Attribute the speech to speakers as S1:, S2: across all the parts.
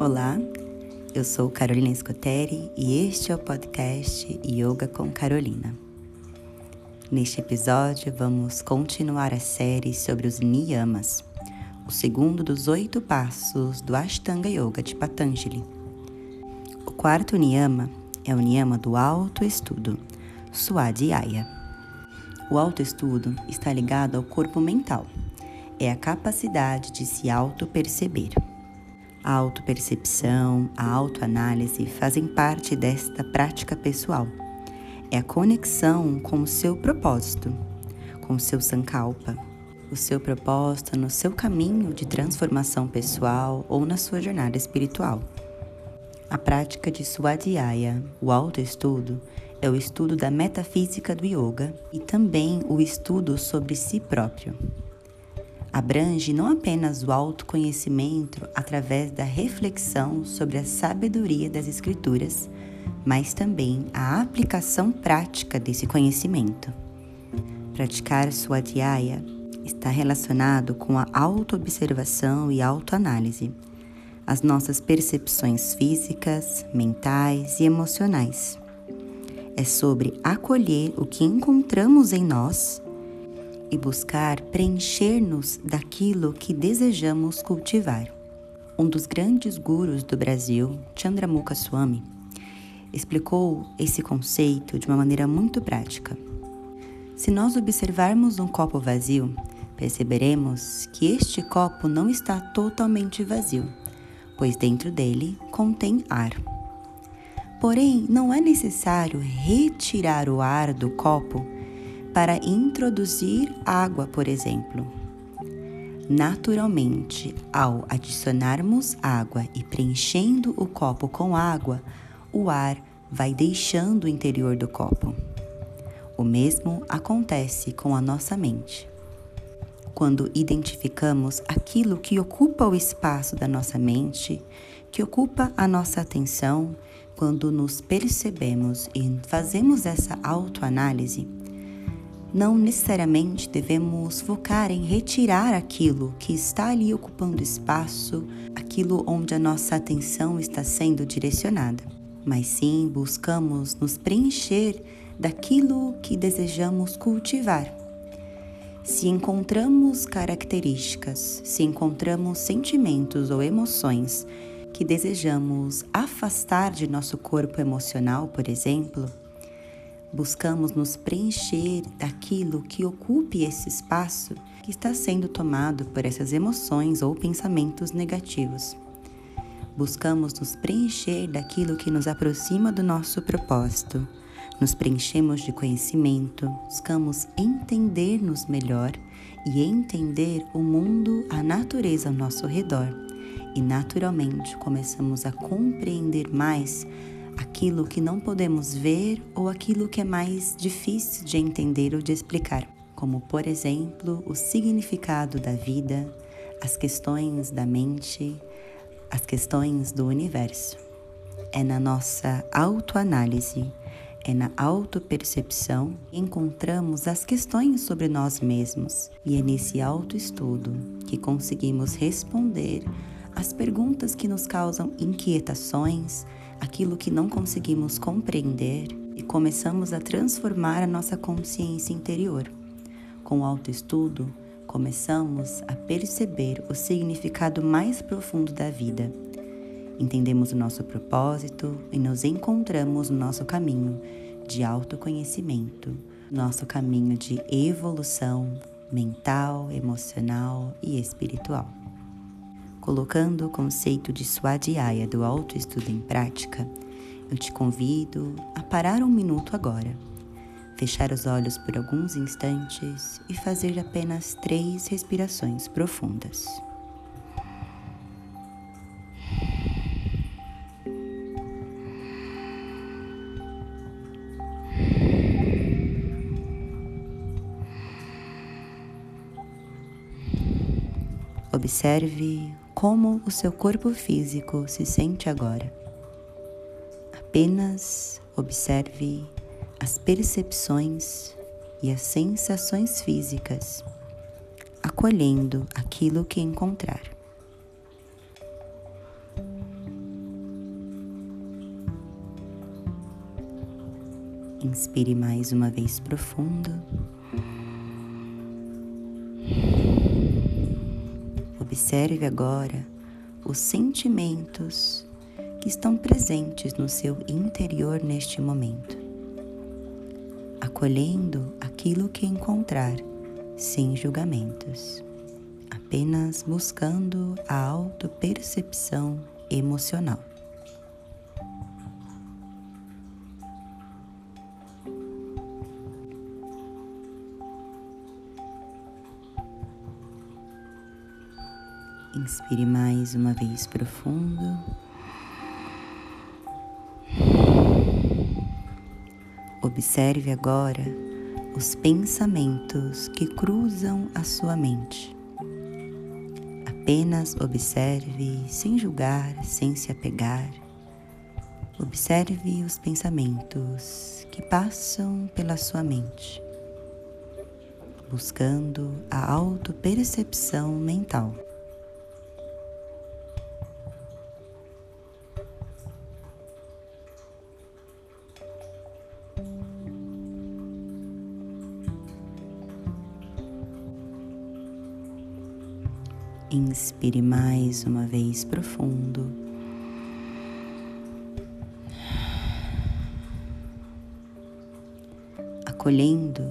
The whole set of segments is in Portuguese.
S1: Olá, eu sou Carolina Scoteri e este é o podcast Yoga com Carolina. Neste episódio, vamos continuar a série sobre os niyamas, o segundo dos oito passos do Ashtanga Yoga de Patanjali. O quarto niyama é o niyama do autoestudo, Swadhyaya. O autoestudo está ligado ao corpo mental, é a capacidade de se auto-perceber. A autopercepção, a autoanálise fazem parte desta prática pessoal. É a conexão com o seu propósito, com o seu sankalpa, o seu propósito no seu caminho de transformação pessoal ou na sua jornada espiritual. A prática de Swadhyaya, o autoestudo, é o estudo da metafísica do yoga e também o estudo sobre si próprio abrange não apenas o autoconhecimento através da reflexão sobre a sabedoria das Escrituras, mas também a aplicação prática desse conhecimento. Praticar Swadhyaya está relacionado com a autoobservação e autoanálise, as nossas percepções físicas, mentais e emocionais. É sobre acolher o que encontramos em nós e buscar preencher-nos daquilo que desejamos cultivar. Um dos grandes gurus do Brasil, Chandramukha Swami, explicou esse conceito de uma maneira muito prática. Se nós observarmos um copo vazio, perceberemos que este copo não está totalmente vazio, pois dentro dele contém ar. Porém, não é necessário retirar o ar do copo para introduzir água, por exemplo. Naturalmente, ao adicionarmos água e preenchendo o copo com água, o ar vai deixando o interior do copo. O mesmo acontece com a nossa mente. Quando identificamos aquilo que ocupa o espaço da nossa mente, que ocupa a nossa atenção, quando nos percebemos e fazemos essa autoanálise, não necessariamente devemos focar em retirar aquilo que está ali ocupando espaço, aquilo onde a nossa atenção está sendo direcionada, mas sim buscamos nos preencher daquilo que desejamos cultivar. Se encontramos características, se encontramos sentimentos ou emoções que desejamos afastar de nosso corpo emocional, por exemplo, buscamos nos preencher daquilo que ocupe esse espaço que está sendo tomado por essas emoções ou pensamentos negativos. Buscamos nos preencher daquilo que nos aproxima do nosso propósito. Nos preenchemos de conhecimento, buscamos entender-nos melhor e entender o mundo, a natureza ao nosso redor. E naturalmente começamos a compreender mais aquilo que não podemos ver ou aquilo que é mais difícil de entender ou de explicar, como, por exemplo, o significado da vida, as questões da mente, as questões do universo. É na nossa autoanálise, é na autopercepção que encontramos as questões sobre nós mesmos e é nesse autoestudo que conseguimos responder as perguntas que nos causam inquietações, aquilo que não conseguimos compreender e começamos a transformar a nossa consciência interior. Com o autoestudo, começamos a perceber o significado mais profundo da vida. Entendemos o nosso propósito e nos encontramos no nosso caminho de autoconhecimento, nosso caminho de evolução mental, emocional e espiritual. Colocando o conceito de Swadhyaya do autoestudo em prática, eu te convido a parar um minuto agora, fechar os olhos por alguns instantes e fazer apenas três respirações profundas. Observe como o seu corpo físico se sente agora. Apenas observe as percepções e as sensações físicas, acolhendo aquilo que encontrar. Inspire mais uma vez profundo. Observe agora os sentimentos que estão presentes no seu interior neste momento, acolhendo aquilo que encontrar sem julgamentos, apenas buscando a autopercepção emocional. Inspire mais uma vez profundo. Observe agora os pensamentos que cruzam a sua mente. Apenas observe sem julgar, sem se apegar. Observe os pensamentos que passam pela sua mente, buscando a autopercepção mental. Inspire mais uma vez profundo. Acolhendo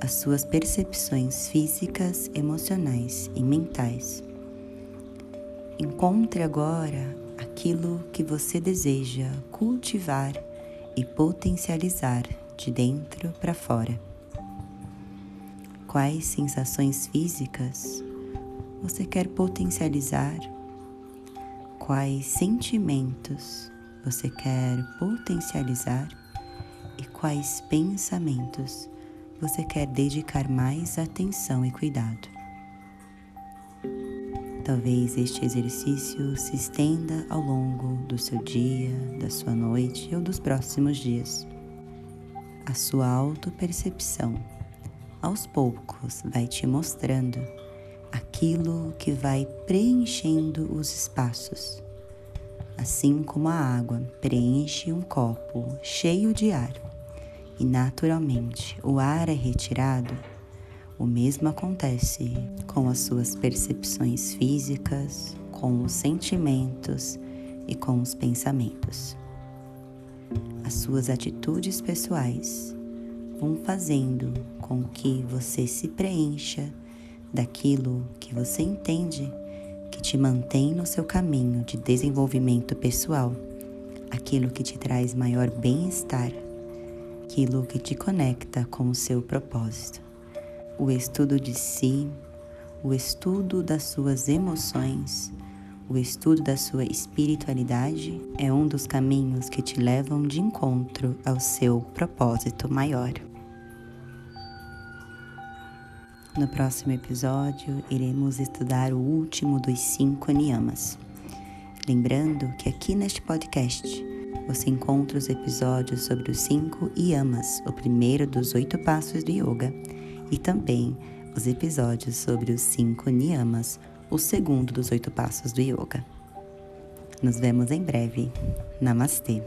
S1: as suas percepções físicas, emocionais e mentais. Encontre agora aquilo que você deseja cultivar e potencializar de dentro para fora. Quais sensações físicas você quer potencializar? Quais sentimentos você quer potencializar? E quais pensamentos você quer dedicar mais atenção e cuidado? Talvez este exercício se estenda ao longo do seu dia, da sua noite ou dos próximos dias. A sua autopercepção, aos poucos, vai te mostrando aquilo que vai preenchendo os espaços, assim como a água preenche um copo cheio de ar e naturalmente o ar é retirado. O mesmo acontece com as suas percepções físicas, com os sentimentos e com os pensamentos. As suas atitudes pessoais vão fazendo com que você se preencha daquilo que você entende que te mantém no seu caminho de desenvolvimento pessoal, aquilo que te traz maior bem-estar, aquilo que te conecta com o seu propósito. O estudo de si, o estudo das suas emoções, o estudo da sua espiritualidade é um dos caminhos que te levam de encontro ao seu propósito maior. No próximo episódio, iremos estudar o último dos cinco niyamas. Lembrando que aqui neste podcast você encontra os episódios sobre os cinco yamas, o primeiro dos oito passos do yoga, e também os episódios sobre os cinco niyamas, o segundo dos oito passos do yoga. Nos vemos em breve. Namastê!